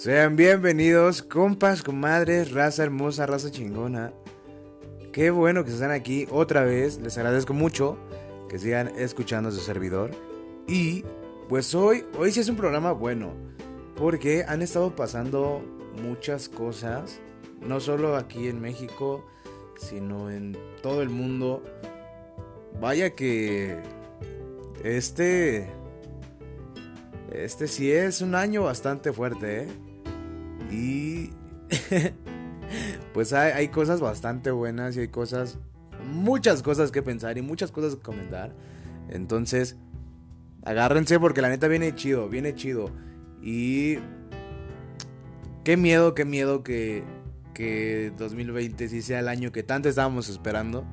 Sean bienvenidos, compas, comadres, raza hermosa, raza chingona. Qué bueno que están aquí otra vez. Les agradezco mucho que sigan escuchando su servidor. Y pues hoy, hoy sí es un programa bueno. Porque han estado pasando muchas cosas. No solo aquí en México, sino en todo el mundo. Vaya que este este sí es un año bastante fuerte, ¿eh? Y pues hay, cosas bastante buenas y hay cosas, muchas cosas que pensar y muchas cosas que comentar. Entonces, agárrense porque la neta viene chido, viene chido. Y qué miedo, qué miedo que, que 2020 sí sea el año que tanto estábamos esperando.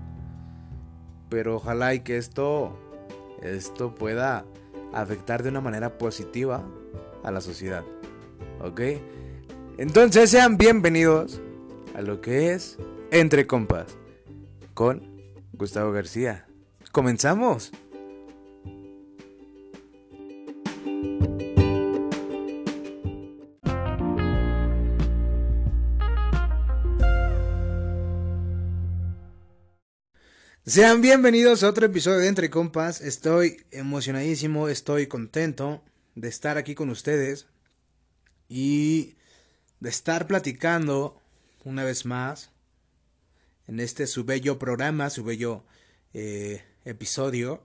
Pero ojalá y que esto, esto pueda afectar de una manera positiva a la sociedad. ¿Ok? Entonces sean bienvenidos a lo que es Entre Compas con Gustavo García. Comenzamos. Sean bienvenidos a otro episodio de Entre Compas. Estoy emocionadísimo, estoy contento de estar aquí con ustedes. Y de estar platicando una vez más en este su bello programa, su bello eh, episodio.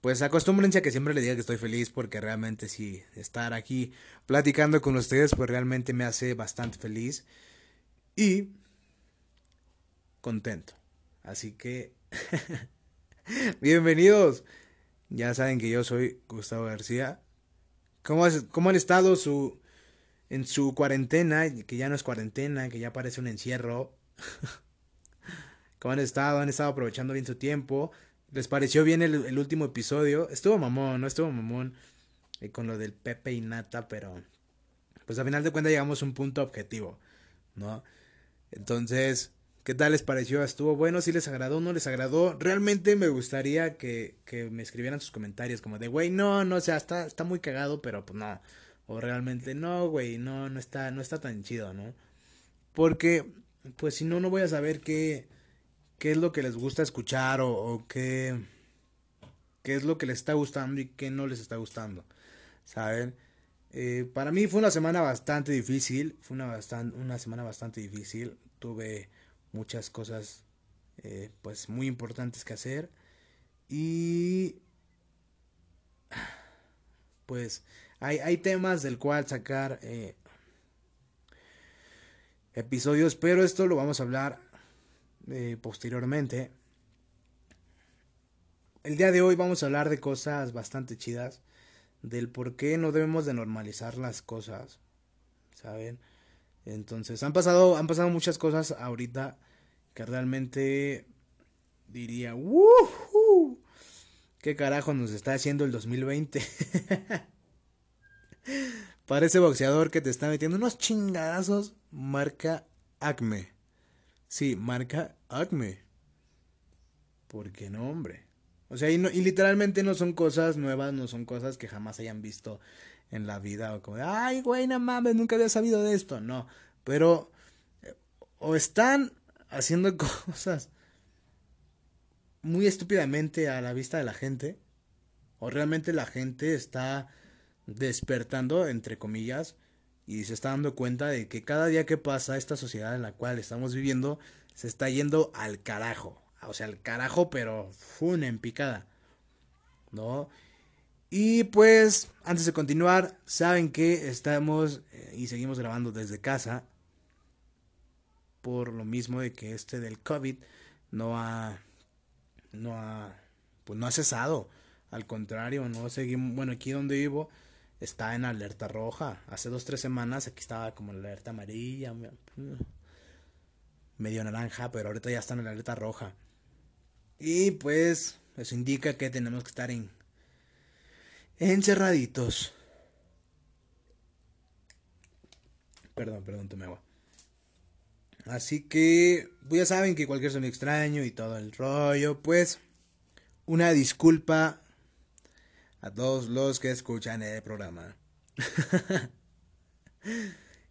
Pues acostúmbrense a que siempre le diga que estoy feliz porque realmente sí, estar aquí platicando con ustedes pues realmente me hace bastante feliz y contento. Así que bienvenidos. Ya saben que yo soy Gustavo García. ¿Cómo, cómo han estado su, en su cuarentena, que ya no es cuarentena, que ya parece un encierro. ¿Cómo han estado? Han estado aprovechando bien su tiempo. ¿Les pareció bien el, último episodio? Estuvo mamón, no estuvo mamón eh, con lo del Pepe y Nata, pero pues a final de cuentas llegamos a un punto objetivo, ¿no? Entonces, ¿qué tal les pareció? ¿Estuvo bueno? ¿Si les agradó? ¿No les agradó? Realmente me gustaría que, que me escribieran sus comentarios como de, güey, no, no, o sea, está, está muy cagado, pero pues no. O realmente, no, güey, no, no está, no está tan chido, ¿no? Porque, pues si no, no voy a saber qué, qué es lo que les gusta escuchar o, qué, qué es lo que les está gustando y qué no les está gustando, ¿saben? Eh, para mí fue una semana bastante difícil, fue una, bastante, una semana bastante difícil, tuve muchas cosas eh, pues muy importantes que hacer y pues hay, temas del cual sacar eh, episodios, pero esto lo vamos a hablar eh, posteriormente. El día de hoy vamos a hablar de cosas bastante chidas, del por qué no debemos de normalizar las cosas, ¿saben? Entonces, han pasado, han pasado muchas cosas ahorita que realmente diría, ¡Woohoo! ¿Qué carajo nos está haciendo el 2020? Parece boxeador que te está metiendo unos chingadazos marca Acme. Sí, marca Acme. ¿Por qué no, hombre? O sea, y, literalmente no son cosas nuevas, no son cosas que jamás hayan visto en la vida. O como, ay, güey, no mames, nunca había sabido de esto. No, pero o están haciendo cosas muy estúpidamente a la vista de la gente, o realmente la gente está despertando, entre comillas, y se está dando cuenta de que cada día que pasa esta sociedad en la cual estamos viviendo se está yendo al carajo. O sea, al carajo, pero fun en picada. ¿No? Y pues, antes de continuar, saben que estamos eh, y seguimos grabando desde casa. Por lo mismo de que este del COVID no ha. No ha. Pues no ha cesado. Al contrario, no seguimos. Bueno, aquí donde vivo está en alerta roja. Hace dos, tres semanas aquí estaba como en alerta amarilla, medio naranja, pero ahorita ya está en alerta roja. Y pues eso indica que tenemos que estar en encerraditos. Perdón, perdón, tomé agua. Así que, pues ya saben que cualquier sonido extraño y todo el rollo, pues, una disculpa a todos los que escuchan el programa.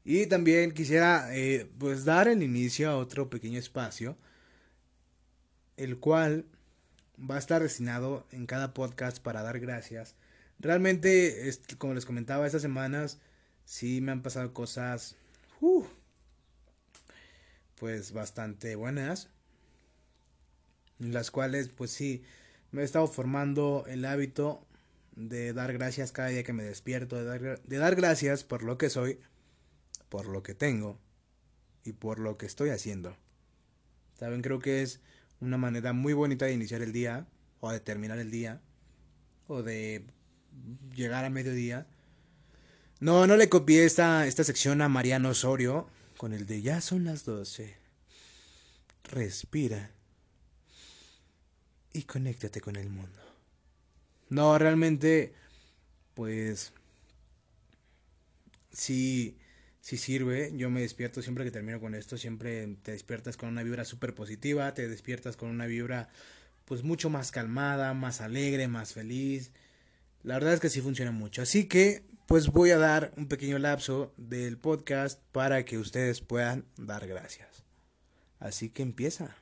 y también quisiera eh, pues dar el inicio a otro pequeño espacio, el cual va a estar destinado en cada podcast para dar gracias. Realmente, como les comentaba, estas semanas sí me han pasado cosas, uh, pues bastante buenas, las cuales pues sí, me he estado formando el hábito de dar gracias cada día que me despierto, de dar, de dar gracias por lo que soy, por lo que tengo y por lo que estoy haciendo. Saben, creo que es una manera muy bonita de iniciar el día o de terminar el día o de llegar a mediodía. No, no le copié esta, esta sección a Mariano Osorio con el de ya son las 12. Respira y conéctate con el mundo. No, realmente, pues, sí, sí sirve. Yo me despierto siempre que termino con esto, siempre te despiertas con una vibra súper positiva, te despiertas con una vibra, pues, mucho más calmada, más alegre, más feliz. La verdad es que sí funciona mucho. Así que, pues, voy a dar un pequeño lapso del podcast para que ustedes puedan dar gracias. Así que empieza.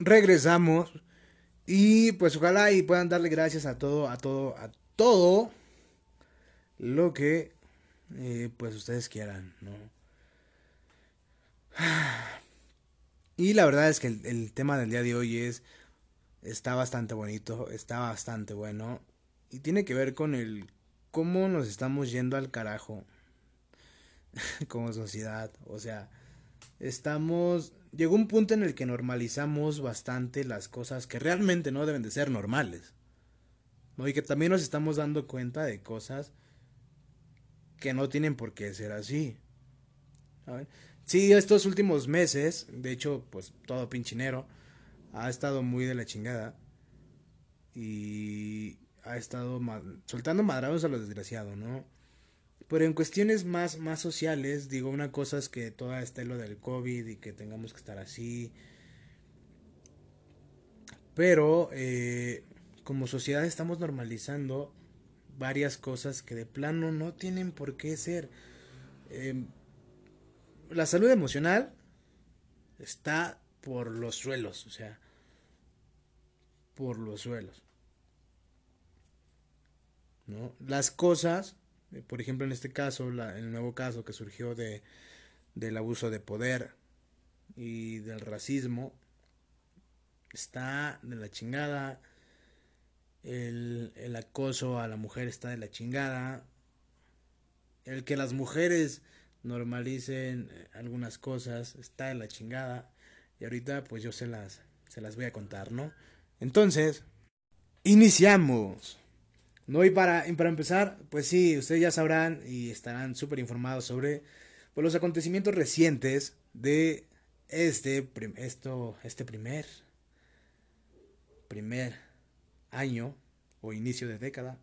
Regresamos y pues ojalá y puedan darle gracias a todo, a todo, a todo lo que eh, pues ustedes quieran, ¿no? Y la verdad es que el, el, tema del día de hoy es está bastante bonito, está bastante bueno y tiene que ver con el cómo nos estamos yendo al carajo como sociedad, o sea, estamos llegó un punto en el que normalizamos bastante las cosas que realmente no deben de ser normales. ¿no? Y que también nos estamos dando cuenta de cosas que no tienen por qué ser así. Sí, estos últimos meses, de hecho, pues todo pinchinero, ha estado muy de la chingada. Y ha estado soltando madrados a lo desgraciado, ¿no? Pero en cuestiones más, más sociales, digo, una cosa es que toda este lo del COVID y que tengamos que estar así. Pero eh, como sociedad estamos normalizando varias cosas que de plano no tienen por qué ser. Em, la salud emocional está por los suelos, o sea, por los suelos. ¿No? Las cosas por ejemplo, en este caso, el nuevo caso que surgió de, del abuso de poder y del racismo, está de la chingada. El, el acoso a la mujer está de la chingada. El que las mujeres normalicen eh, algunas cosas está de la chingada. Y ahorita pues yo se las, se las voy a contar, ¿no? Entonces, iniciamos. No, y para, para empezar, pues sí, ustedes ya sabrán y estarán súper informados sobre pues, los acontecimientos recientes de este, esto, este primer, primer año o inicio de década.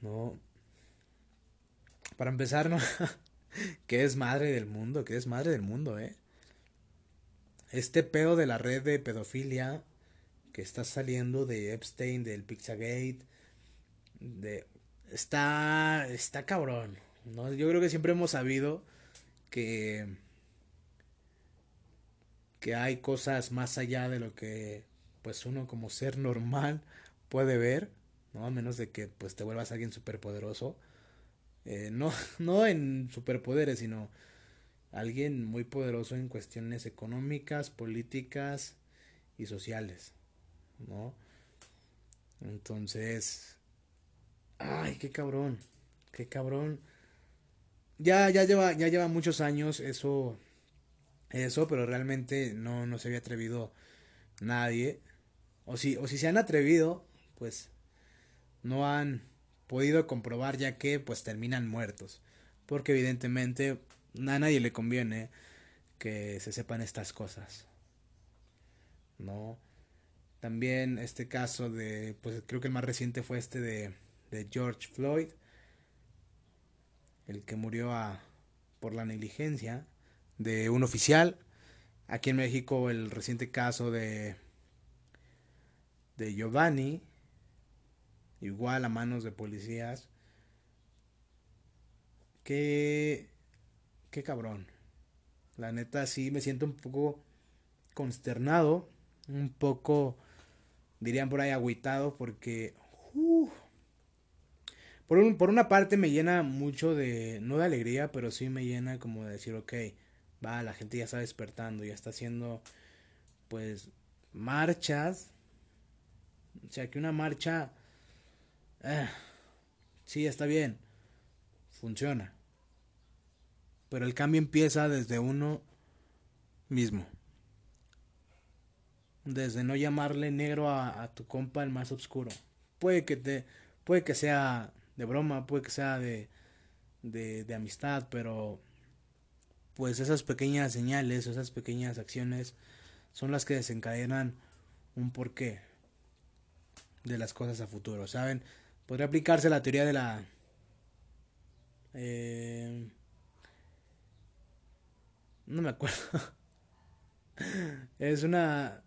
No. Para empezar, ¿no? que es madre del mundo, que es madre del mundo, ¿eh? Este pedo de la red de pedofilia que está saliendo de Epstein, del Pizzagate, de está está cabrón, ¿no? Yo creo que siempre hemos sabido que que hay cosas más allá de lo que pues uno como ser normal puede ver, ¿no? A menos de que pues te vuelvas alguien superpoderoso. Eh, no, no en superpoderes, sino alguien muy poderoso en cuestiones económicas, políticas y sociales. ¿No? Entonces, ay, qué cabrón, qué cabrón. Ya, ya lleva, ya lleva muchos años eso, eso, pero realmente no, no se había atrevido nadie. O si, o si se han atrevido, pues no han podido comprobar ya que pues terminan muertos. Porque evidentemente a nadie le conviene que se sepan estas cosas. ¿No? También este caso de, pues creo que el más reciente fue este de, de George Floyd, el que murió a, por la negligencia de un oficial. Aquí en México el reciente caso de, de Giovanni, igual a manos de policías. Qué, qué cabrón. La neta sí me siento un poco consternado, un poco, dirían por ahí, agüitado, porque por, un, por una parte me llena mucho de, no de alegría, pero sí me llena como de decir, ok, va, la gente ya está despertando, ya está haciendo, pues, marchas. O sea, que una marcha, eh, sí, está bien, funciona. Pero el cambio empieza desde uno mismo. Desde no llamarle negro a, tu compa el más oscuro. Puede que te, puede que sea de broma, puede que sea de, de, de amistad, pero pues esas pequeñas señales, esas pequeñas acciones son las que desencadenan un porqué de las cosas a futuro, ¿saben? Podría aplicarse la teoría de la... Eh, no me acuerdo. es una...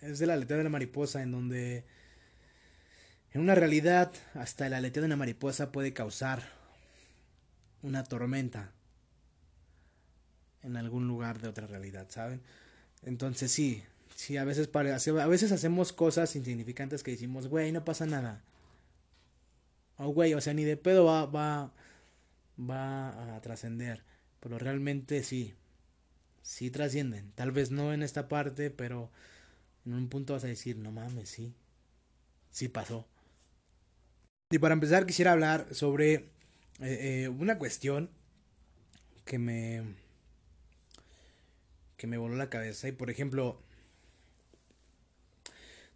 Es de la letra de la mariposa en donde en una realidad, hasta el aleteo de una mariposa puede causar una tormenta en algún lugar de otra realidad, ¿saben? Entonces sí, sí, a veces, a veces hacemos cosas insignificantes que decimos, güey, no pasa nada. O güey, o sea, ni de pedo va, va, va a trascender. Pero realmente sí, sí trascienden. Tal vez no en esta parte, pero en un punto vas a decir, no mames, sí, sí pasó. Y para empezar quisiera hablar sobre eh, eh, una cuestión que me que me voló la cabeza y por ejemplo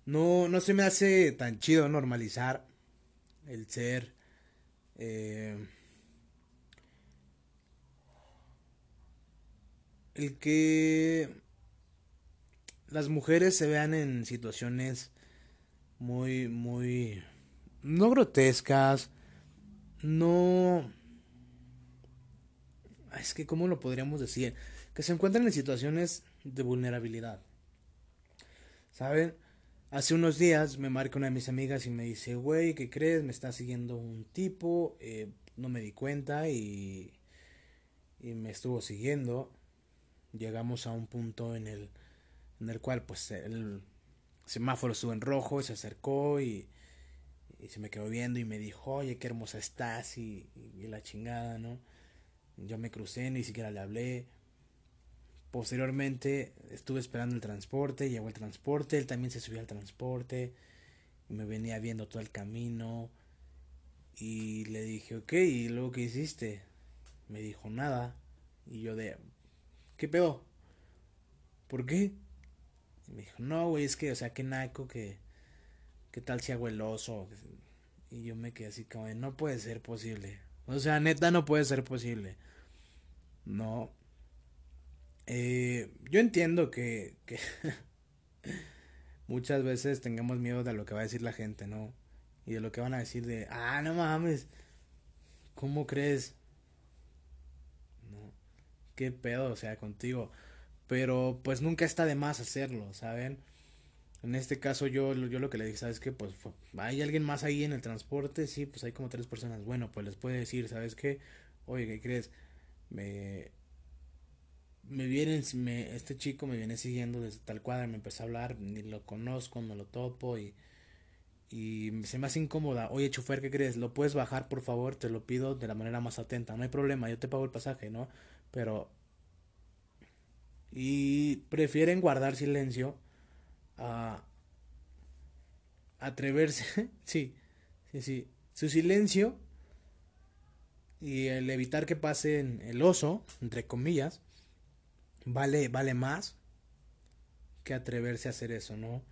no, no se me hace tan chido normalizar el ser eh, el que las mujeres se vean en situaciones muy muy no grotescas, no... Es que, ¿cómo lo podríamos decir? Que se encuentran en situaciones de vulnerabilidad. ¿Saben? Hace unos días me marca una de mis amigas y me dice, güey, ¿qué crees? Me está siguiendo un tipo, eh, no me di cuenta y, y me estuvo siguiendo. Llegamos a un punto en el, en el cual pues el semáforo estuvo en rojo, se acercó y, y se me quedó viendo y me dijo, oye, qué hermosa estás y, la chingada, ¿no? Yo me crucé, ni siquiera le hablé. Posteriormente estuve esperando el transporte, llegó el transporte, él también se subió al transporte y me venía viendo todo el camino y le dije, ok, ¿y luego qué hiciste? Me dijo, nada. Y yo de, ¿qué pedo? ¿Por qué? Me dijo, no, güey, es que, o sea, qué naco que ¿qué tal si hago? Y yo me quedé así como, no puede ser posible. O sea, neta, no puede ser posible. No. Eh, yo entiendo que, que muchas veces tengamos miedo de lo que va a decir la gente, ¿no? Y de lo que van a decir de, ah, no mames, ¿cómo crees? No, qué pedo, o sea, contigo. Pero pues nunca está de más hacerlo, ¿saben? En este caso yo, yo lo que le dije, ¿sabes qué? Pues hay alguien más ahí en el transporte, sí, pues hay como tres personas. Bueno, pues les puede decir, ¿sabes qué? Oye, ¿qué crees? Me, me vienen, me, este chico me viene siguiendo desde tal cuadra, me empezó a hablar, ni lo conozco, no lo topo y, y se me hace incómoda. Oye, chofer, ¿qué crees? ¿Lo puedes bajar, por favor? Te lo pido de la manera más atenta. No hay problema, yo te pago el pasaje, ¿no? Pero... Y prefieren guardar silencio a atreverse, sí, sí, sí, su silencio y el evitar que pase el oso, entre comillas, vale, vale más que atreverse a hacer eso, ¿no?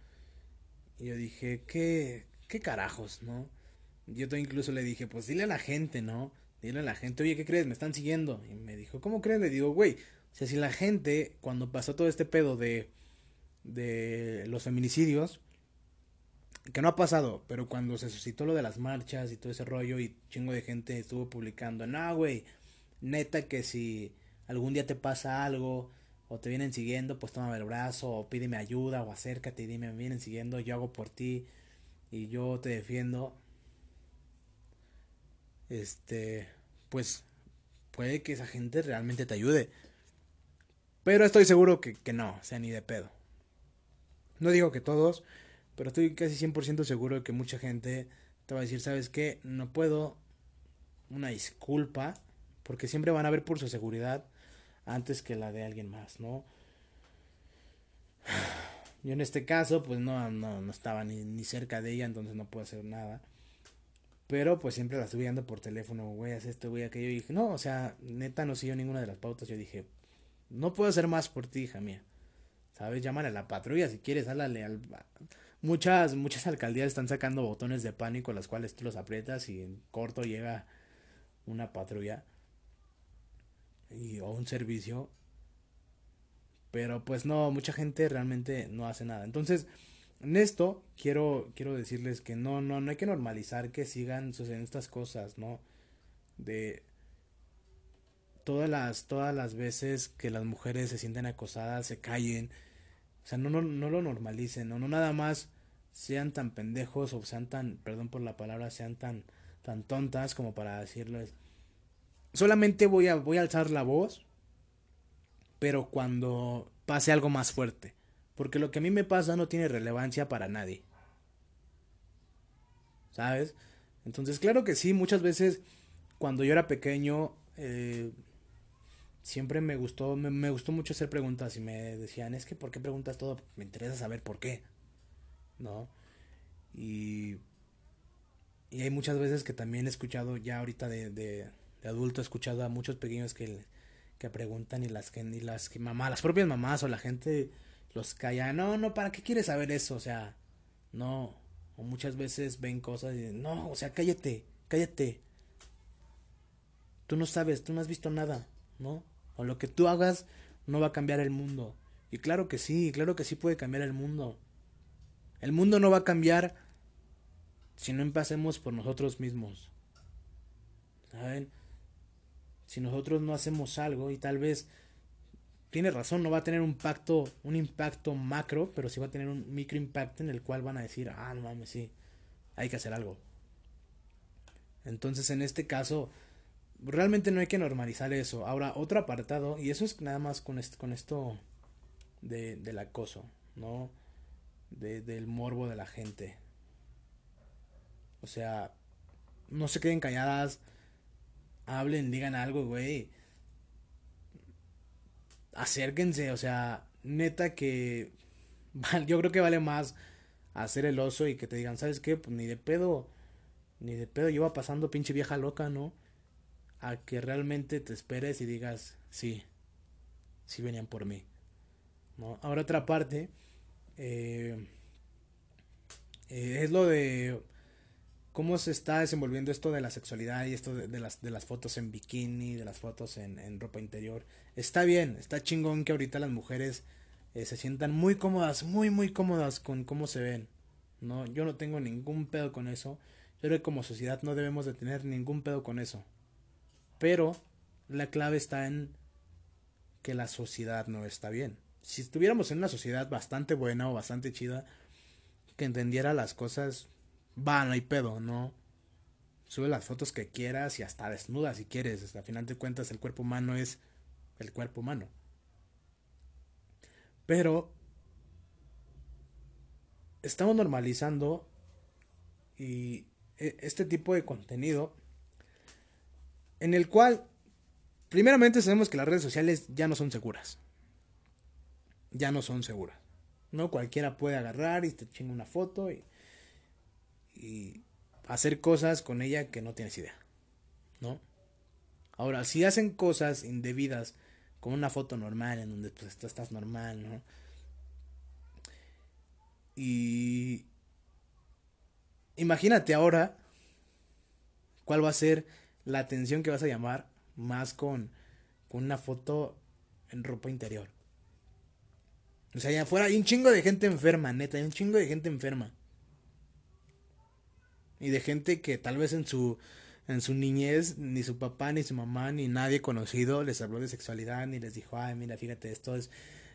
Y yo dije, ¿qué, qué carajos, no? Yo incluso le dije, pues dile a la gente, ¿no? Dile a la gente, oye, ¿qué crees? Me están siguiendo. Y me dijo, ¿cómo crees? Le digo, güey, o sea, si la gente, cuando pasó todo este pedo de de los feminicidios, que no ha pasado, pero cuando se suscitó lo de las marchas y todo ese rollo y chingo de gente estuvo publicando, no, güey, neta que si algún día te pasa algo o te vienen siguiendo, pues tómame el brazo o pídeme ayuda o acércate y dime, me vienen siguiendo, yo hago por ti y yo te defiendo. Este, pues puede que esa gente realmente te ayude. Pero estoy seguro que, que no, o sea, ni de pedo. No digo que todos, pero estoy casi 100% seguro de que mucha gente te va a decir, ¿sabes qué? No puedo. Una disculpa. Porque siempre van a ver por su seguridad antes que la de alguien más, ¿no? Yo en este caso, pues no, no, no estaba ni, ni cerca de ella, entonces no puedo hacer nada. Pero pues siempre la estuve viendo por teléfono, güey, haz esto, güey, aquello. Y dije, no, o sea, neta no siguió ninguna de las pautas. Yo dije, no puedo hacer más por ti, hija mía. ¿Sabes? Llámale a la patrulla si quieres, háblale al... Muchas, muchas alcaldías están sacando botones de pánico, las cuales tú los aprietas y en corto llega una patrulla y, o un servicio. Pero pues no, mucha gente realmente no hace nada. Entonces, en esto quiero, quiero decirles que no, no, no hay que normalizar que sigan sucediendo estas cosas, ¿no? De todas las, todas las veces que las mujeres se sienten acosadas, se callen. O sea, no, no, no lo normalicen, ¿no? no nada más sean tan pendejos o sean tan, perdón por la palabra, sean tan, tan tontas como para decirles, solamente voy a, voy a alzar la voz, pero cuando pase algo más fuerte. Porque lo que a mí me pasa no tiene relevancia para nadie. ¿Sabes? Entonces, claro que sí, muchas veces cuando yo era pequeño, eh, siempre me gustó, me, me, gustó mucho hacer preguntas y me decían, es que ¿por qué preguntas todo? Me interesa saber por qué. ¿No? Y, y hay muchas veces que también he escuchado ya ahorita de, de, de adulto, he escuchado a muchos pequeños que, que preguntan y las que, ni las que mamá, las propias mamás o la gente los calla, no, no, ¿para qué quieres saber eso? O sea, no, o muchas veces ven cosas y dicen, no, o sea, cállate, cállate. Tú no sabes, tú no has visto nada, ¿no? O lo que tú hagas no va a cambiar el mundo. Y claro que sí, claro que sí puede cambiar el mundo. El mundo no va a cambiar si no empecemos por nosotros mismos. ¿Saben? Si nosotros no hacemos algo y tal vez tiene razón, no va a tener un impacto, un impacto macro, pero sí va a tener un micro impacto en el cual van a decir, ah, no mames, sí, hay que hacer algo. Entonces, en este caso, realmente no hay que normalizar eso. Ahora, otro apartado, y eso es nada más con esto, con esto de, del acoso, ¿no? De, del morbo de la gente. O sea, no se queden calladas, hablen, digan algo, güey. Acérquense, o sea, neta que yo creo que vale más hacer el oso y que te digan, ¿sabes qué? Pues ni de pedo, ni de pedo lleva pasando pinche vieja loca, ¿no? A que realmente te esperes y digas, sí, sí venían por mí. ¿no? Ahora otra parte eh, eh, es lo de cómo se está desenvolviendo esto de la sexualidad y esto de, las, de las fotos en bikini, de las fotos en, en, ropa interior. Está bien, está chingón que ahorita las mujeres eh, se sientan muy cómodas, muy, muy cómodas con cómo se ven. No, yo no tengo ningún pedo con eso. Yo creo que como sociedad no debemos de tener ningún pedo con eso. Pero la clave está en que la sociedad no está bien. Si estuviéramos en una sociedad bastante buena o bastante chida, que entendiera las cosas, va, no hay pedo, ¿no? Sube las fotos que quieras y hasta desnuda si quieres. Al final de cuentas, el cuerpo humano es el cuerpo humano. Pero estamos normalizando y este tipo de contenido en el cual, primeramente sabemos que las redes sociales ya no son seguras. Ya no son seguras. No cualquiera puede agarrar y te chinga una foto y, y hacer cosas con ella que no tienes idea. ¿No? Ahora, si hacen cosas indebidas con una foto normal en donde pues tú estás normal, ¿no? Y imagínate ahora cuál va a ser la atención que vas a llamar más con, con una foto en ropa interior. O sea, allá afuera hay un chingo de gente enferma, neta, hay un chingo de gente enferma. Y de gente que tal vez en su en su niñez ni su papá ni su mamá ni nadie conocido les habló de sexualidad ni les dijo, "Ay, mira, fíjate, esto es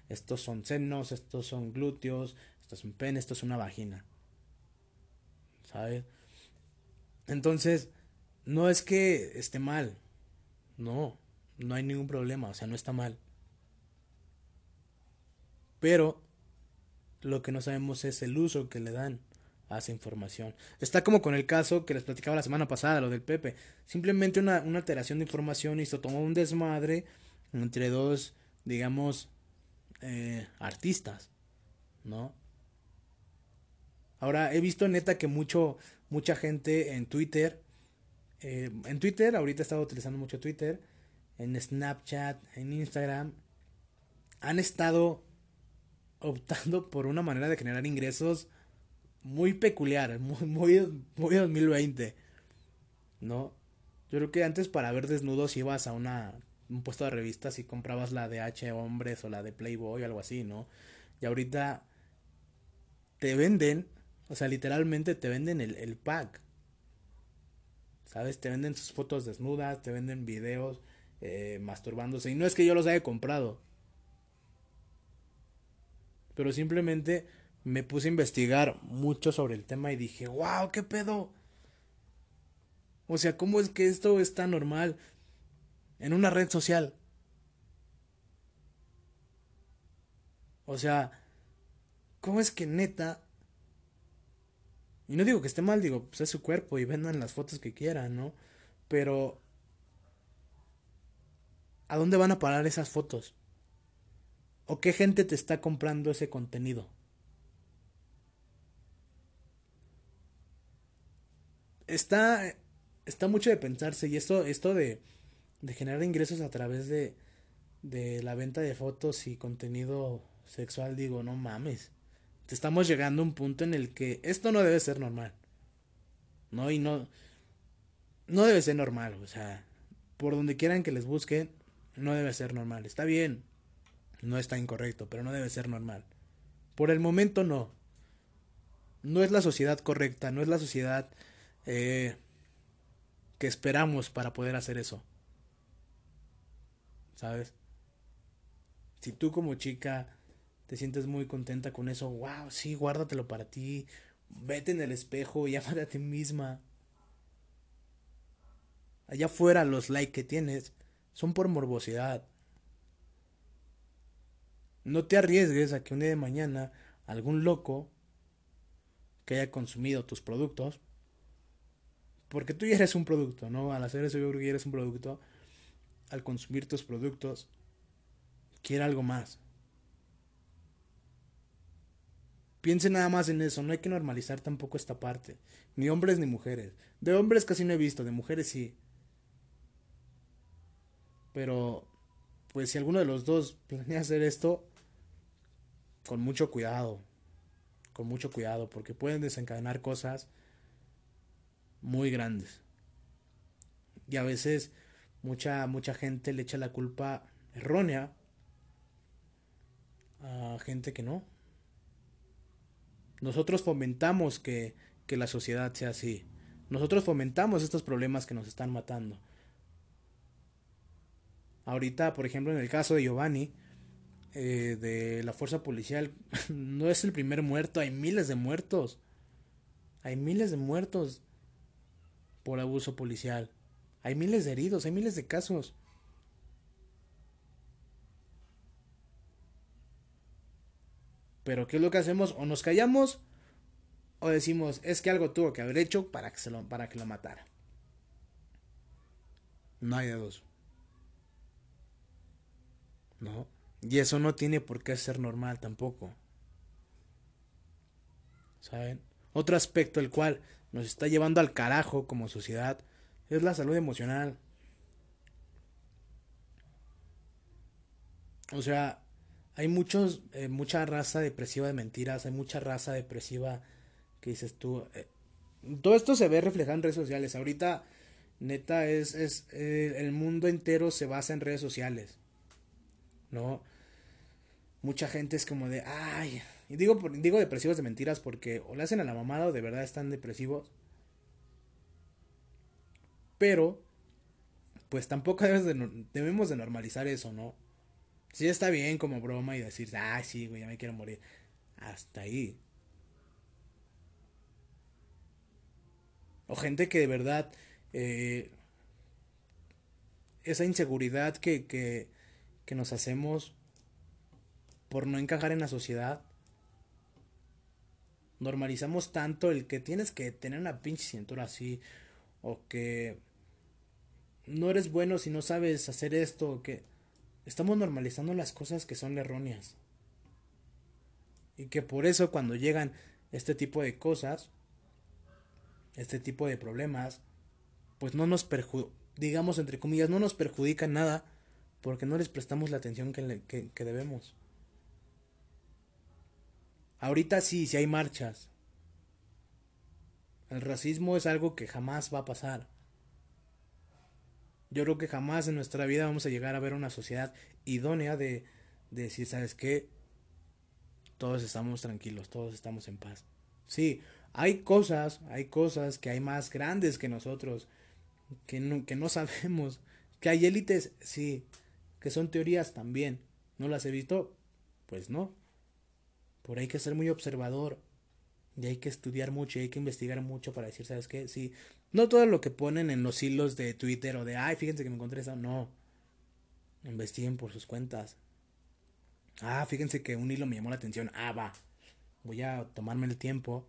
estos son senos, estos son glúteos, esto es un pene, esto es una vagina." ¿Sabes? Entonces, no es que esté mal. No, no hay ningún problema, o sea, no está mal. Pero lo que no sabemos es el uso que le dan a esa información. Está como con el caso que les platicaba la semana pasada, lo del Pepe. Simplemente una, alteración de información hizo tomó un desmadre entre dos, digamos, eh, artistas, ¿no? Ahora he visto neta que mucho, mucha gente en Twitter, eh, en Twitter, ahorita he estado utilizando mucho Twitter, en Snapchat, en Instagram, han estado optando por una manera de generar ingresos muy peculiar, muy, muy, muy 2020, ¿no? Yo creo que antes para ver desnudos ibas a una, un puesto de revistas y comprabas la de H Hombres o la de Playboy o algo así, ¿no? Y ahorita te venden, o sea, literalmente te venden el, el pack. ¿Sabes? Te venden sus fotos desnudas, te venden videos eh, masturbándose. Y no es que yo los haya comprado. Pero simplemente me puse a investigar mucho sobre el tema y dije, wow, ¿qué pedo? O sea, ¿cómo es que esto está normal en una red social? O sea, ¿cómo es que neta? Y no digo que esté mal, digo, pues es su cuerpo y vendan las fotos que quieran, ¿no? Pero... ¿A dónde van a parar esas fotos? ¿O qué gente te está comprando ese contenido? Está, está mucho de pensarse y esto, esto de, de generar ingresos a través de, de la venta de fotos y contenido sexual, digo, no mames. Estamos llegando a un punto en el que esto no debe ser normal. No, y no. No debe ser normal. O sea, por donde quieran que les busquen, no debe ser normal. Está bien, no está incorrecto, pero no debe ser normal. Por el momento no. No es la sociedad correcta, no es la sociedad eh, que esperamos para poder hacer eso. ¿Sabes? Si tú como chica te sientes muy contenta con eso, wow, sí, guárdatelo para ti. Vete en el espejo y amate a ti misma. Allá afuera los likes que tienes son por morbosidad. No te arriesgues a que un día de mañana algún loco que haya consumido tus productos, porque tú ya eres un producto, ¿no? Al hacer eso yo creo que eres un producto, al consumir tus productos, quiere algo más. Piense nada más en eso, no hay que normalizar tampoco esta parte, ni hombres ni mujeres. De hombres casi no he visto, de mujeres sí. Pero, pues si alguno de los dos planea hacer esto, con mucho cuidado, con mucho cuidado, porque pueden desencadenar cosas muy grandes. Y a veces mucha, mucha gente le echa la culpa errónea a gente que no. Nosotros fomentamos que, que la sociedad sea así. Nosotros fomentamos estos problemas que nos están matando. Ahorita, por ejemplo, en el caso de Giovanni, eh, de la fuerza policial no es el primer muerto, hay miles de muertos. Hay miles de muertos por abuso policial. Hay miles de heridos, hay miles de casos. Pero ¿qué es lo que hacemos? O nos callamos o decimos, es que algo tuvo que haber hecho para que, se lo, para que lo matara. No hay de dos. No. Y eso no tiene por qué ser normal tampoco. ¿Saben? Otro aspecto el cual nos está llevando al carajo como sociedad es la salud emocional. O sea, hay muchos, eh, mucha raza depresiva de mentiras, hay mucha raza depresiva que dices tú. Eh, todo esto se ve reflejado en redes sociales. Ahorita, neta, es, es eh, el mundo entero se basa en redes sociales. ¿No? mucha gente es como de, ay, y digo, digo depresivos de mentiras porque o le hacen a la mamada o de verdad están depresivos. Pero, pues tampoco debemos de, normalizar eso, ¿no? Sí está bien como broma y decir, ay, sí, güey, ya me quiero morir. Hasta ahí. O gente que de verdad, eh, esa inseguridad que, que, que nos hacemos por no encajar en la sociedad, normalizamos tanto el que tienes que tener una pinche cintura así, o que no eres bueno si no sabes hacer esto, o que estamos normalizando las cosas que son erróneas. Y que por eso cuando llegan este tipo de cosas, este tipo de problemas, pues no nos perjudican, digamos entre comillas, no nos perjudican nada porque no les prestamos la atención que, que debemos. Ahorita sí, sí hay marchas. El racismo es algo que jamás va a pasar. Yo creo que jamás en nuestra vida vamos a llegar a ver una sociedad idónea de, de decir, ¿sabes qué? Todos estamos tranquilos, todos estamos en paz. Sí, hay cosas, hay cosas que hay más grandes que nosotros, que no, que no sabemos. Que hay élites, sí, que son teorías también. ¿No las he visto? Pues no. Por ahí hay que ser muy observador. Y hay que estudiar mucho y hay que investigar mucho para decir, ¿sabes qué? Sí. No todo lo que ponen en los hilos de Twitter o de, ay, fíjense que me encontré eso. No. Investiguen por sus cuentas. Ah, fíjense que un hilo me llamó la atención. Ah, va. Voy a tomarme el tiempo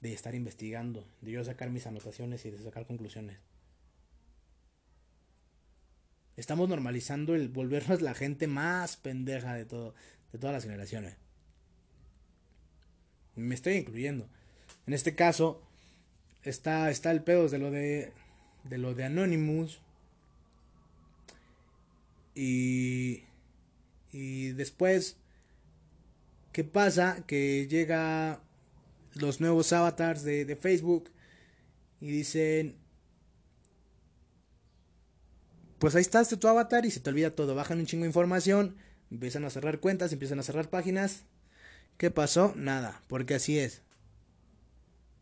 de estar investigando, de yo sacar mis anotaciones y de sacar conclusiones. Estamos normalizando el volvernos la gente más pendeja de todo, de todas las generaciones me estoy incluyendo. En este caso, está, está el pedo de lo de, de lo de Anonymous. Y, y después, ¿qué pasa? Que llega los nuevos avatars de, de Facebook y dicen, pues ahí está este tu avatar y se te olvida todo. Bajan un chingo de información, empiezan a cerrar cuentas, empiezan a cerrar páginas ¿Qué pasó? Nada, porque así es.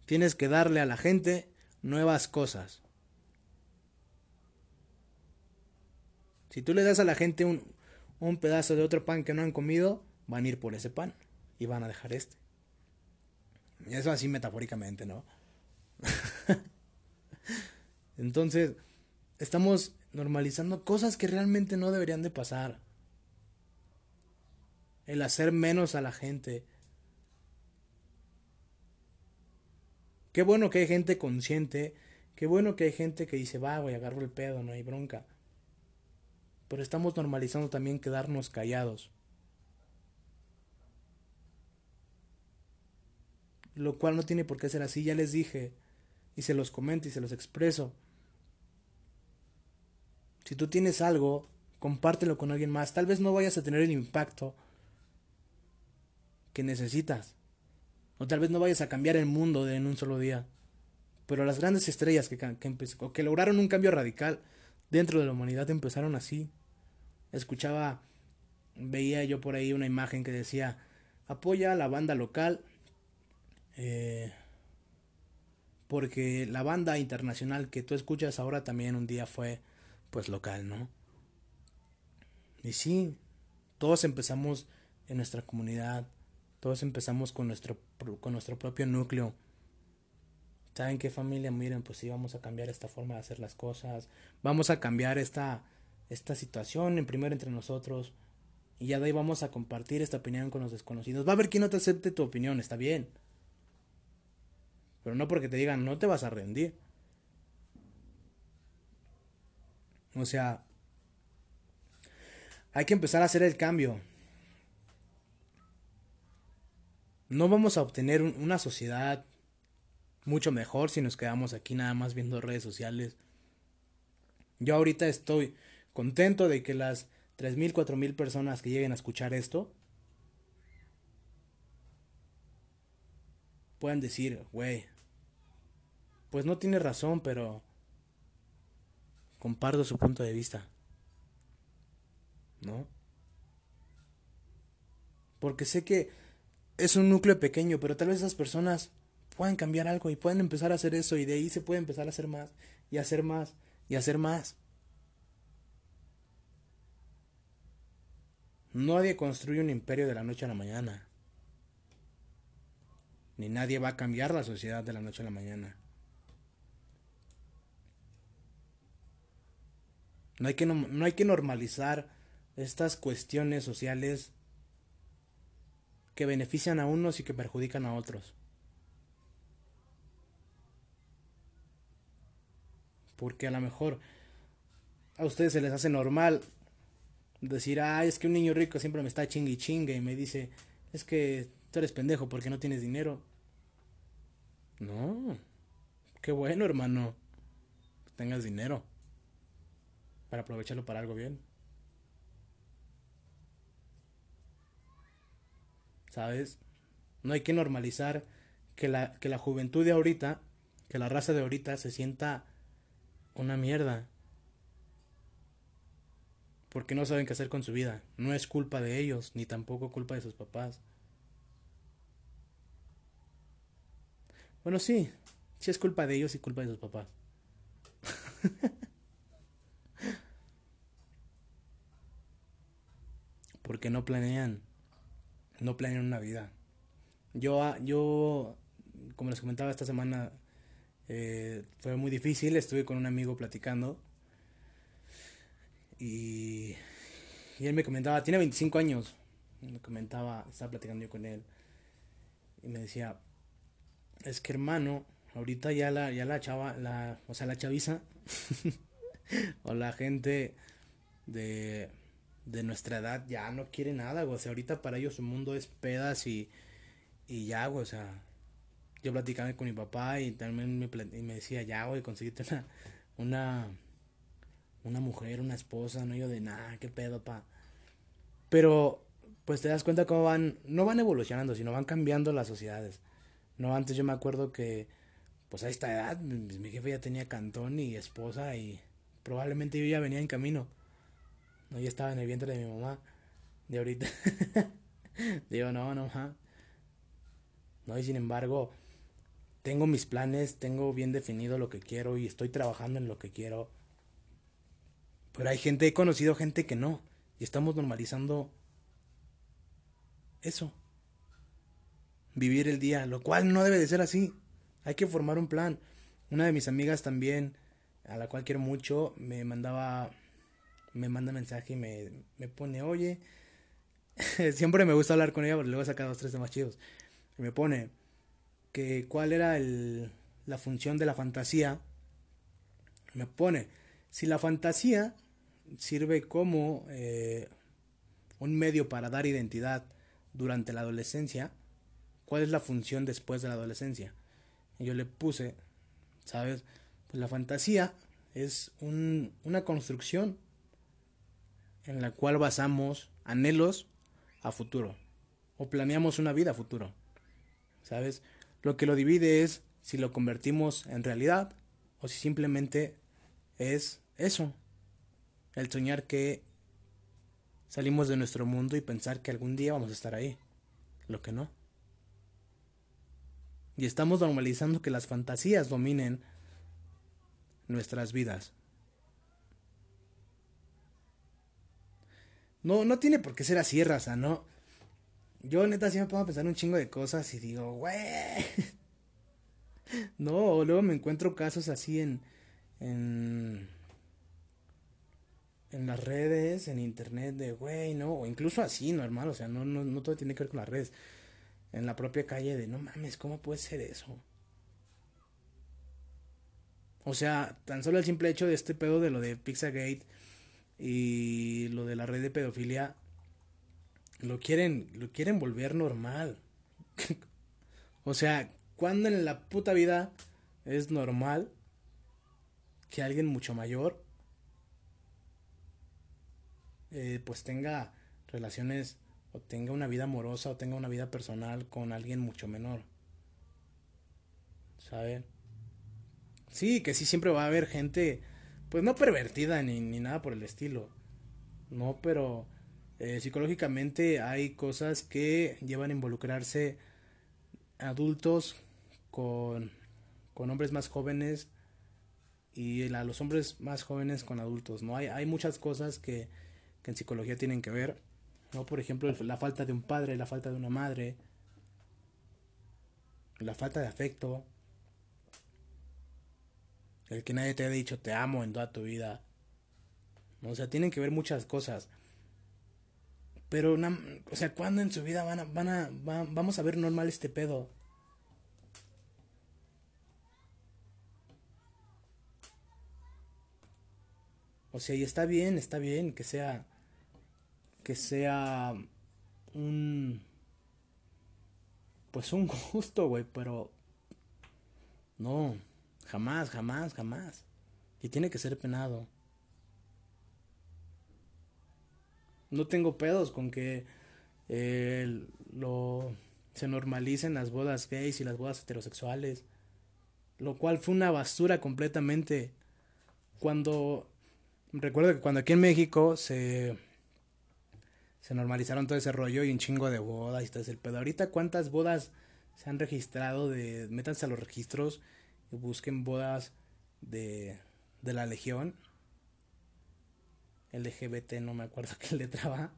Tienes que darle a la gente nuevas cosas. Si tú le das a la gente un, un pedazo de otro pan que no han comido, van a ir por ese pan y van a dejar este. Eso así metafóricamente, ¿no? Entonces, estamos normalizando cosas que realmente no deberían de pasar el hacer menos a la gente. Qué bueno que hay gente consciente, qué bueno que hay gente que dice, va, voy, agarro el pedo, no hay bronca. Pero estamos normalizando también quedarnos callados. Lo cual no tiene por qué ser así, ya les dije, y se los comento y se los expreso. Si tú tienes algo, compártelo con alguien más. Tal vez no vayas a tener el impacto que necesitas. O tal vez no vayas a cambiar el mundo en un solo día. Pero las grandes estrellas que, que, que lograron un cambio radical dentro de la humanidad empezaron así. Escuchaba, veía yo por ahí una imagen que decía, apoya a la banda local. Eh, porque la banda internacional que tú escuchas ahora también un día fue pues local, ¿no? Y sí, todos empezamos en nuestra comunidad, todos empezamos con nuestro, con nuestro propio núcleo. ¿Saben qué familia? Miren, pues sí, vamos a cambiar esta forma de hacer las cosas. Vamos a cambiar esta, esta situación en primero entre nosotros. Y ya de ahí vamos a compartir esta opinión con los desconocidos. Va a haber quien no te acepte tu opinión, está bien. Pero no porque te digan, no te vas a rendir. O sea, hay que empezar a hacer el cambio. No vamos a obtener una sociedad mucho mejor si nos quedamos aquí nada más viendo redes sociales. Yo ahorita estoy contento de que las 3.000, 4.000 personas que lleguen a escuchar esto puedan decir, güey, pues no tiene razón, pero comparto su punto de vista. ¿No? Porque sé que es un núcleo pequeño, pero tal vez esas personas pueden cambiar algo y pueden empezar a hacer eso y de ahí se puede empezar a hacer más y hacer más y hacer más. Nadie construye un imperio de la noche a la mañana. Ni nadie va a cambiar la sociedad de la noche a la mañana. No hay que, no, hay que normalizar estas cuestiones sociales que benefician a unos y que perjudican a otros. Porque a lo mejor a ustedes se les hace normal decir, ah, es que un niño rico siempre me está chingue y chingue y me dice, es que tú eres pendejo porque no tienes dinero. No, qué bueno, hermano, que tengas dinero para aprovecharlo para algo bien. ¿Sabes? No hay que normalizar que la, que la juventud de ahorita, que la raza de ahorita se sienta una mierda porque no saben qué hacer con su vida. No es culpa de ellos, ni tampoco culpa de sus papás. Bueno, sí, sí es culpa de ellos y culpa de sus papás. porque no planean, no planean una vida. Yo, ah, yo como les comentaba esta semana, eh, fue muy difícil, estuve con un amigo platicando y, y él me comentaba, tiene 25 años. Me comentaba, estaba platicando yo con él. Y me decía, es que hermano, ahorita ya la, ya la chava, la, o sea, la chaviza, o la gente de, de nuestra edad ya no quiere nada, O sea, ahorita para ellos su mundo es pedas y, y ya, O sea, yo platicaba con mi papá y también me, y me decía, ya, güey, conseguiste una, una una mujer, una esposa, no yo de nada, qué pedo, pa. Pero, pues te das cuenta cómo van, no van evolucionando, sino van cambiando las sociedades. No, antes yo me acuerdo que, pues a esta edad, mi, jefe ya tenía cantón y esposa y probablemente yo ya venía en camino. No, ya estaba en el vientre de mi mamá. De ahorita. Digo, no, no, ja. No, y sin embargo, tengo mis planes, tengo bien definido lo que quiero y estoy trabajando en lo que quiero. Pero hay gente, he conocido gente que no. Y estamos normalizando eso. Vivir el día, lo cual no debe de ser así. Hay que formar un plan. Una de mis amigas también, a la cual quiero mucho, me mandaba, me manda mensaje y me, me pone, oye, siempre me gusta hablar con ella porque luego he sacado dos, tres temas chidos. Me pone que cuál era el, la función de la fantasía. Me pone, si la fantasía sirve como eh, un medio para dar identidad durante la adolescencia, ¿cuál es la función después de la adolescencia? Y yo le puse, ¿sabes? Pues la fantasía es un, una construcción en la cual basamos anhelos a futuro o planeamos una vida a futuro. ¿Sabes? Lo que lo divide es si lo convertimos en realidad o si simplemente es eso, el soñar que salimos de nuestro mundo y pensar que algún día vamos a estar ahí. Lo que no. Y estamos normalizando que las fantasías dominen nuestras vidas. No, no tiene por qué ser así, raza, ¿no? Yo neta sí me pongo a pensar un chingo de cosas y digo, güey. No, luego me encuentro casos así en, en en las redes, en internet, de güey, ¿no? O incluso así, normal, o sea, no, no, no todo tiene que ver con las redes. En la propia calle de, no mames, ¿cómo puede ser eso? O sea, tan solo el simple hecho de este pedo de lo de Pizzagate y lo de la red de pedofilia, lo quieren, lo quieren volver normal. o sea, cuando en la puta vida es normal que alguien mucho mayor eh, pues tenga relaciones o tenga una vida amorosa o tenga una vida personal con alguien mucho menor. ¿Sabe? Sí, que sí siempre va a haber gente, pues no pervertida ni, ni nada por el estilo. No, pero Eh, psicológicamente hay cosas que llevan a involucrarse adultos con, con hombres más jóvenes y a los hombres más jóvenes con adultos, ¿no? Hay, hay muchas cosas que, que en psicología tienen que ver, ¿no? Por ejemplo, la falta de un padre, la falta de una madre, la falta de afecto, el que nadie te haya dicho te amo en toda tu vida. O sea, tienen que ver muchas cosas. Pero, o sea, ¿cuándo en su vida van a, van a, vamos a ver normal este pedo? O sea, y está bien, está bien que sea, que sea un, pues un gusto, güey, pero no, jamás, jamás, jamás. Y tiene que ser penado. no tengo pedos con que eh, lo, se normalicen las bodas gays y las bodas heterosexuales. Lo cual fue una basura completamente. Cuando. Recuerdo que cuando aquí en México se. Se normalizaron todo ese rollo y un chingo de bodas y todo ese pedo. Ahorita, ¿cuántas bodas se han registrado? de Métanse a los registros busquen bodas de, de la Legión LGBT, no me acuerdo qué letra va.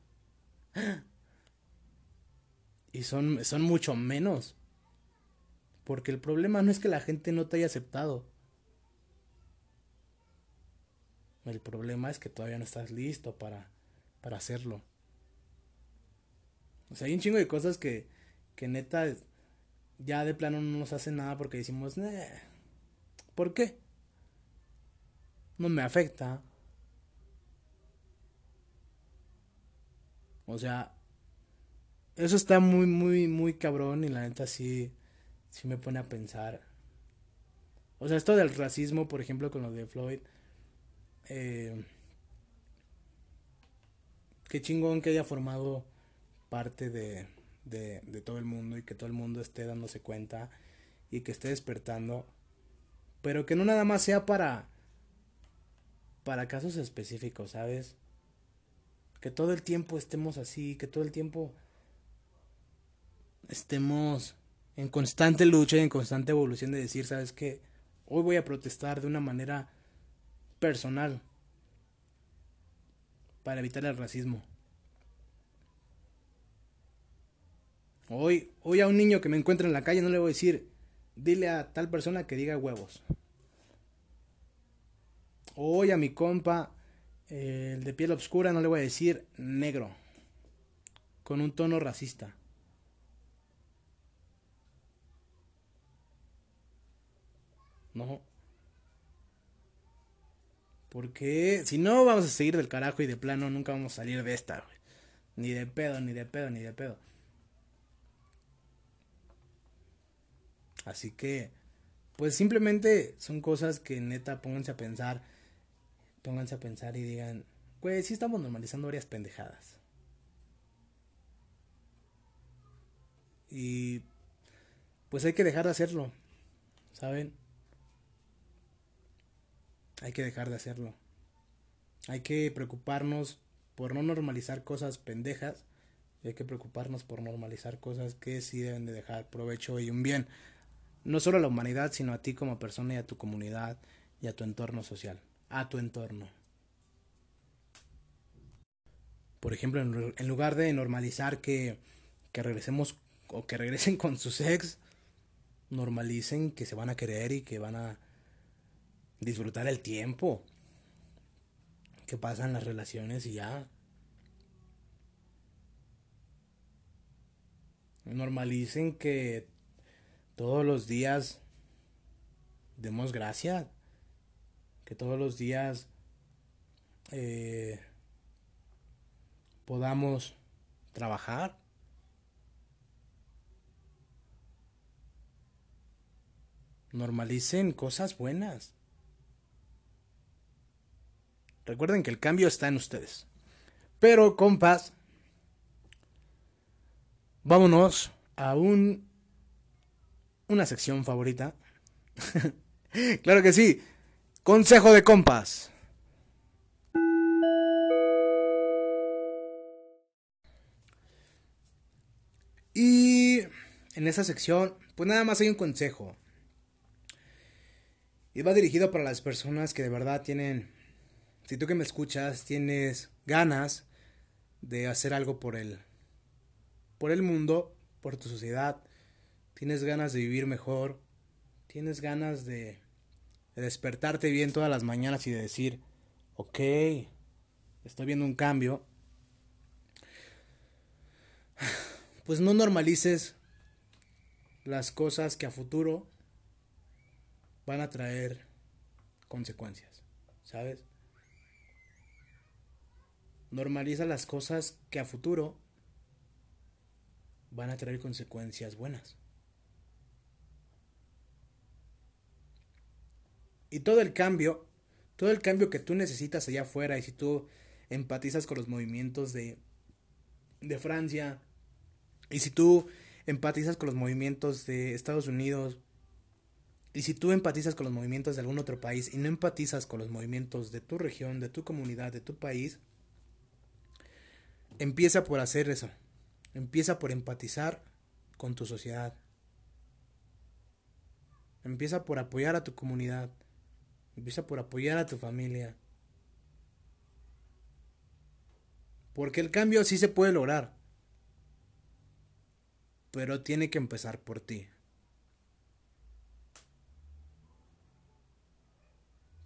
Y son, son mucho menos. Porque el problema no es que la gente no te haya aceptado. El problema es que todavía no estás listo para, para hacerlo. O sea, hay un chingo de cosas que, que neta ya de plano no nos hacen nada porque decimos, ¿por qué? No me afecta. O sea, eso está muy, muy, muy cabrón y la neta sí, sí me pone a pensar. O sea, esto del racismo, por ejemplo, con lo de Floyd. Eh, qué chingón que haya formado parte de, de, de todo el mundo y que todo el mundo esté dándose cuenta y que esté despertando. Pero que no nada más sea para, para casos específicos, ¿sabes? que todo el tiempo estemos así, que todo el tiempo estemos en constante lucha y en constante evolución de decir, sabes que hoy voy a protestar de una manera personal para evitar el racismo. Hoy, hoy a un niño que me encuentre en la calle no le voy a decir, dile a tal persona que diga huevos. Hoy a mi compa el de piel oscura no le voy a decir negro. Con un tono racista. No. Porque si no vamos a seguir del carajo y de plano nunca vamos a salir de esta, Ni de pedo, ni de pedo, ni de pedo. Así que, pues simplemente son cosas que neta pónganse a pensar pónganse a pensar y digan, güey, sí estamos normalizando varias pendejadas. Y pues hay que dejar de hacerlo, ¿saben? Hay que dejar de hacerlo. Hay que preocuparnos por no normalizar cosas pendejas. Y hay que preocuparnos por normalizar cosas que sí deben de dejar provecho y un bien. No solo a la humanidad, sino a ti como persona y a tu comunidad y a tu entorno social a tu entorno. Por ejemplo, en lugar de normalizar que, que regresemos o que regresen con sus ex, normalicen que se van a querer y que van a disfrutar el tiempo que pasan las relaciones y ya. Normalicen que todos los días demos gracias que todos los días eh, podamos trabajar. Normalicen cosas buenas. Recuerden que el cambio está en ustedes. Pero, compas, vámonos a un una sección favorita. claro que sí. Consejo de compas. Y en esta sección, pues nada más hay un consejo. Y va dirigido para las personas que de verdad tienen, si tú que me escuchas, tienes ganas de hacer algo por el, por el mundo, por tu sociedad, tienes ganas de vivir mejor, tienes ganas de, de despertarte bien todas las mañanas y de decir, ok, estoy viendo un cambio, pues no normalices las cosas que a futuro van a traer consecuencias, ¿sabes? Normaliza las cosas que a futuro van a traer consecuencias buenas. Y todo el cambio, todo el cambio que tú necesitas allá afuera, y si tú empatizas con los movimientos de, de Francia, y si tú empatizas con los movimientos de Estados Unidos, y si tú empatizas con los movimientos de algún otro país y no empatizas con los movimientos de tu región, de tu comunidad, de tu país, empieza por hacer eso. Empieza por empatizar con tu sociedad. Empieza por apoyar a tu comunidad. Empieza por apoyar a tu familia. Porque el cambio sí se puede lograr. Pero tiene que empezar por ti.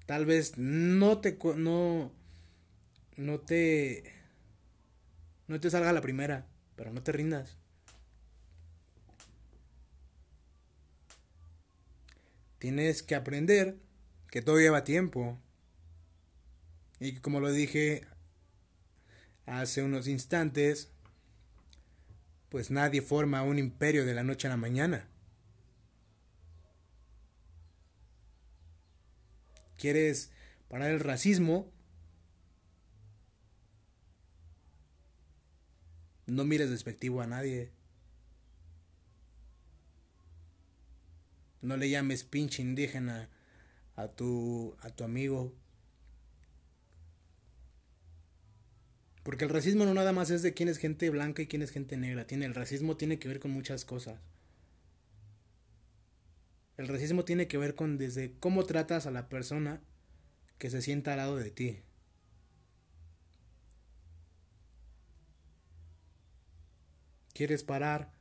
Tal vez no te no no te no te salga la primera, pero no te rindas. Tienes que aprender que todo lleva tiempo. Y como lo dije hace unos instantes, pues nadie forma un imperio de la noche a la mañana. quieres parar el racismo, no mires despectivo a nadie. No le llames pinche indígena a tu, a tu amigo. Porque el racismo no nada más es de quién es gente blanca y quién es gente negra. Tiene, el racismo tiene que ver con muchas cosas. El racismo tiene que ver con desde cómo tratas a la persona que se sienta al lado de ti. ¿Quieres parar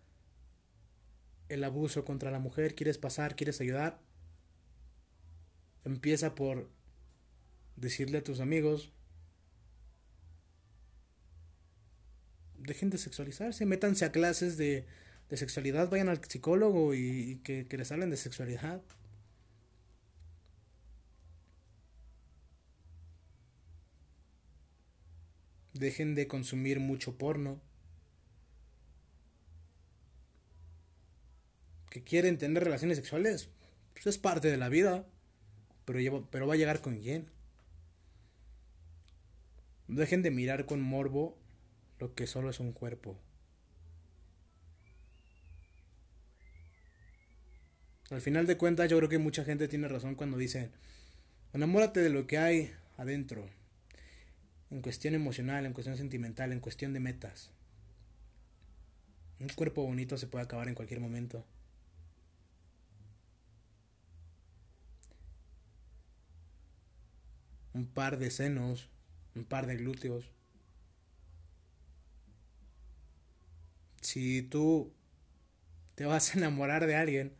el abuso contra la mujer? ¿Quieres pasar? ¿Quieres ayudar? Empieza por decirle a tus amigos, dejen de sexualizarse, métanse a clases de de sexualidad, vayan al psicólogo y, que, que les hablen de sexualidad. Dejen de consumir mucho porno. Que quieren tener relaciones sexuales, pues es parte de la vida. Pero, pero va a llegar con quién. Dejen de mirar con morbo lo que solo es un cuerpo. Al final de cuentas, yo creo que mucha gente tiene razón cuando dice, enamórate de lo que hay adentro, en cuestión emocional, en cuestión sentimental, en cuestión de metas. Un cuerpo bonito se puede acabar en cualquier momento. Un par de senos, un par de glúteos. Si tú te vas a enamorar de alguien,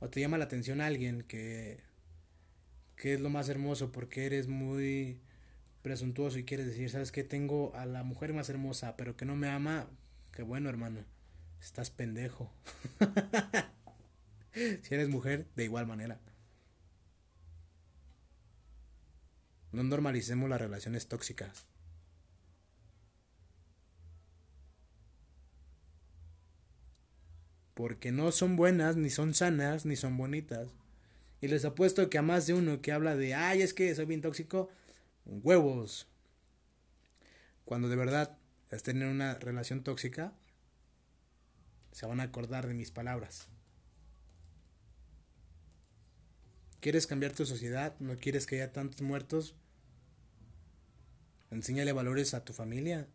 o te llama la atención alguien que, que es lo más hermoso porque eres muy presuntuoso y quieres decir, sabes que tengo a la mujer más hermosa, pero que no me ama, qué bueno hermano, estás pendejo. si eres mujer, de igual manera. No normalicemos las relaciones tóxicas. porque no son buenas, ni son sanas, ni son bonitas. Y les apuesto que a más de uno que habla de, ay, es que soy bien tóxico, huevos. Cuando de verdad estén en una relación tóxica, se van a acordar de mis palabras. ¿Quieres cambiar tu sociedad? ¿No quieres que haya tantos muertos? Enséñale valores a tu familia.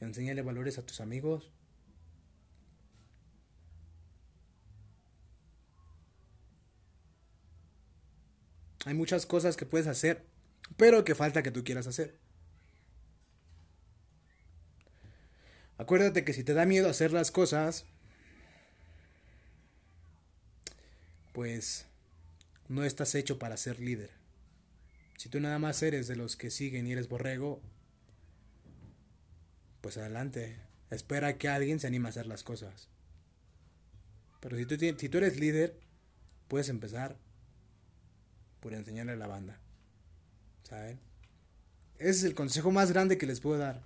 Enséñale valores a tus amigos. Hay muchas cosas que puedes hacer, pero que falta que tú quieras hacer. Acuérdate que si te da miedo hacer las cosas, pues no estás hecho para ser líder. Si tú nada más eres de los que siguen y eres borrego, pues adelante. Espera que alguien se anime a hacer las cosas. Pero si tú, si tú eres líder, puedes empezar por enseñarle a la banda. ¿Saben? Ese es el consejo más grande que les puedo dar.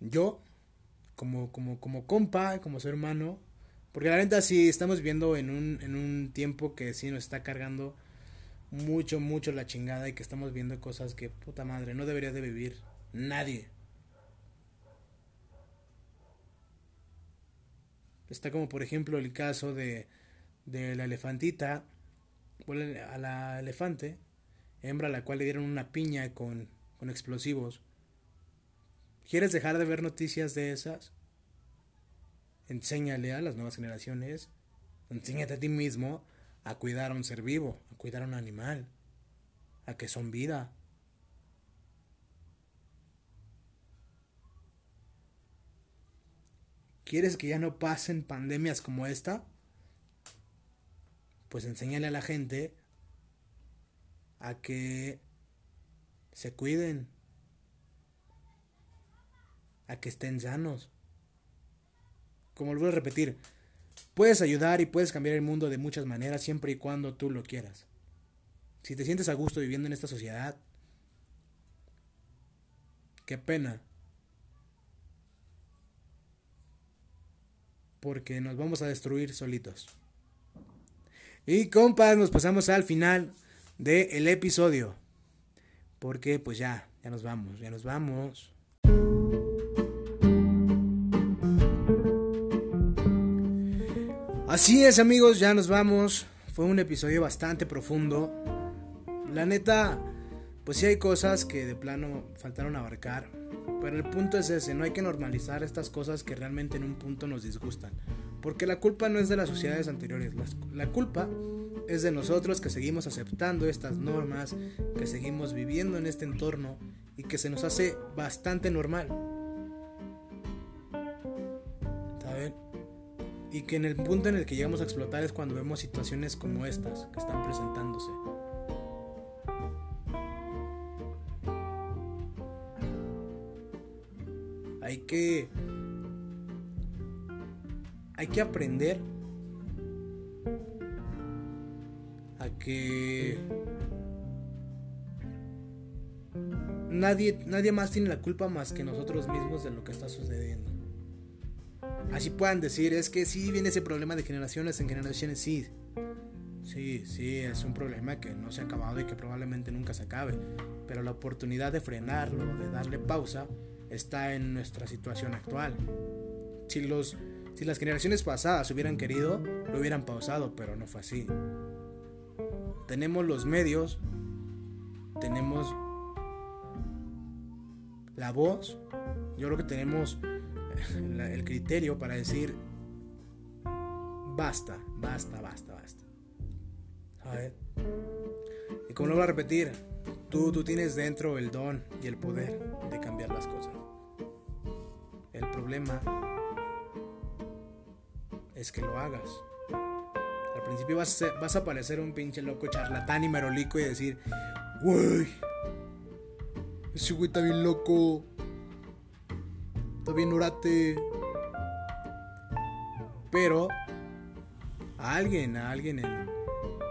Yo, como, como, como compa, como ser humano, porque la neta sí estamos viendo en un, en un tiempo que sí nos está cargando mucho, mucho la chingada y que estamos viendo cosas que, puta madre, no debería de vivir nadie. Está como por ejemplo el caso de, de la elefantita, a la elefante, hembra a la cual le dieron una piña con, con explosivos. ¿Quieres dejar de ver noticias de esas? Enséñale a las nuevas generaciones, enséñate a ti mismo a cuidar a un ser vivo, a cuidar a un animal, a que son vida. ¿Quieres que ya no pasen pandemias como esta? Pues enséñale a la gente a que se cuiden, a que estén sanos. Como lo voy a repetir, puedes ayudar y puedes cambiar el mundo de muchas maneras siempre y cuando tú lo quieras. Si te sientes a gusto viviendo en esta sociedad, qué pena porque nos vamos a destruir solitos. Y compas, nos pasamos al final del episodio. Porque pues ya, ya nos vamos, ya nos vamos. Así es amigos, ya nos vamos. Fue un episodio bastante profundo. La neta, pues sí hay cosas que de plano faltaron abarcar. Pero el punto es ese, no hay que normalizar estas cosas que realmente en un punto nos disgustan. Porque la culpa no es de las sociedades anteriores, la, culpa es de nosotros que seguimos aceptando estas normas, que seguimos viviendo en este entorno y que se nos hace bastante normal. Y que en el punto en el que llegamos a explotar es cuando vemos situaciones como estas que están presentándose. Hay que. Hay que aprender a que nadie, nadie más tiene la culpa más que nosotros mismos de lo que está sucediendo. Así puedan decir, es que sí viene ese problema de generaciones en generaciones, sí. Sí, sí, es un problema que no se ha acabado y que probablemente nunca se acabe. Pero la oportunidad de frenarlo, de darle pausa, está en nuestra situación actual. Si, los, si las generaciones pasadas hubieran querido, lo hubieran pausado, pero no fue así. Tenemos los medios, tenemos la voz, yo creo que tenemos el criterio para decir, basta, basta, basta, basta. ver Y como lo voy a repetir, tú, tú tienes dentro el don y el poder de cambiar las cosas. El problema es que lo hagas. Al principio vas a, vas a parecer un pinche loco charlatán y merolico y decir, güey, ese güey está bien loco, está bien orate. Pero a alguien, a alguien en,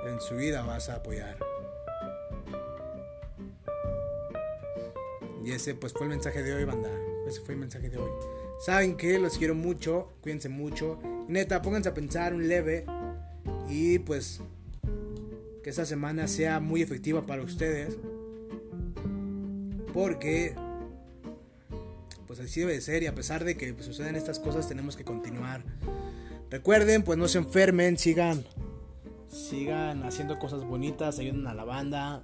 en su vida vas a apoyar. Y ese pues fue el mensaje de hoy, banda. Ese fue el mensaje de hoy. Saben que los quiero mucho, cuídense mucho. Neta, pónganse a pensar un leve. Y pues que esta semana sea muy efectiva para ustedes. Porque pues así debe ser y a pesar de que pues, suceden estas cosas tenemos que continuar. Recuerden, pues no se enfermen, sigan sigan haciendo cosas bonitas, ayuden a la banda.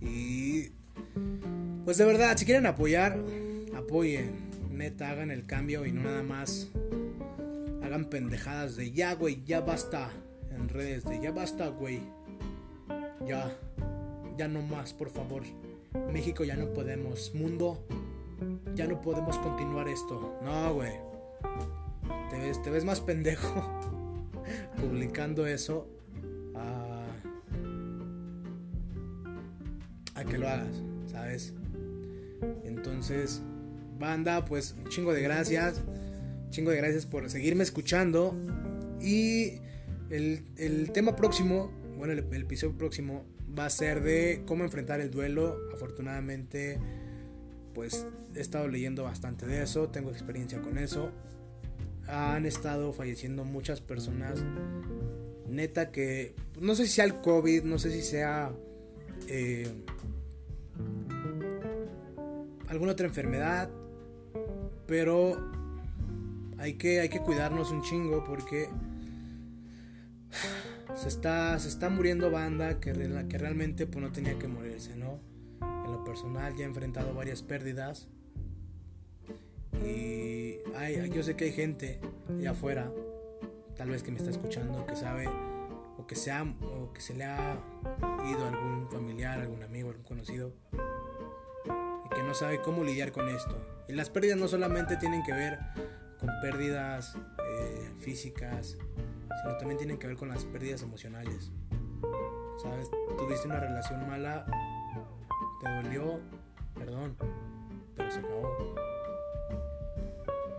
Y pues de verdad, si quieren apoyar, apoyen, neta, hagan el cambio y no nada más hagan pendejadas de ya, güey, ya basta. En redes de ya basta, güey. Ya, ya no más, por favor. México ya no podemos. Mundo, ya no podemos continuar esto. No, güey. Te ves, te ves más pendejo publicando eso a, a que lo hagas, ¿sabes? Entonces, banda, pues un chingo de gracias. Chingo de gracias por seguirme escuchando. Y el, el tema próximo, bueno, el, el episodio próximo va a ser de cómo enfrentar el duelo. Afortunadamente, pues he estado leyendo bastante de eso, tengo experiencia con eso. Han estado falleciendo muchas personas. Neta que no sé si sea el COVID, no sé si sea eh, alguna otra enfermedad, pero hay que, hay que cuidarnos un chingo porque se está, se está muriendo banda que, que realmente pues, no tenía que morirse, ¿no? En lo personal ya he enfrentado varias pérdidas. Y ay, yo sé que hay gente allá afuera, tal vez que me está escuchando, que sabe o que, sea, o que se le ha ido algún familiar, algún amigo, algún conocido, y que no sabe cómo lidiar con esto. Y las pérdidas no solamente tienen que ver con pérdidas eh, físicas, sino también tienen que ver con las pérdidas emocionales. ¿Sabes? Tuviste una relación mala, te dolió, perdón, pero se acabó.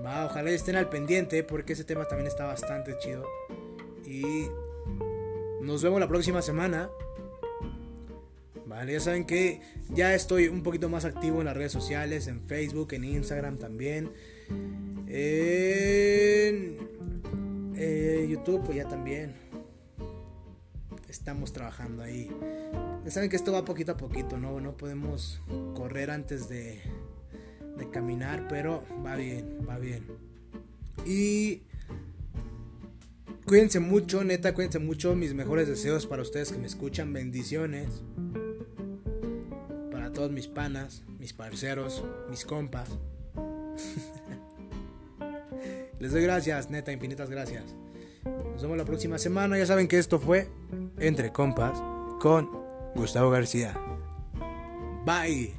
Va, ojalá estén al pendiente porque ese tema también está bastante chido. Y nos vemos la próxima semana. Vale, ya saben que ya estoy un poquito más activo en las redes sociales, en Facebook, en Instagram también. En eh, YouTube, pues ya también. Estamos trabajando ahí. Ya saben que esto va poquito a poquito, ¿no? No podemos correr antes de, de caminar, pero va bien, va bien. Y cuídense mucho, neta, cuídense mucho. Mis mejores deseos para ustedes que me escuchan. Bendiciones. Para todos mis panas, mis parceros, mis compas. Les doy gracias, neta, infinitas gracias. Nos vemos la próxima semana. Ya saben que esto fue Entre Compas con Gustavo García. Bye.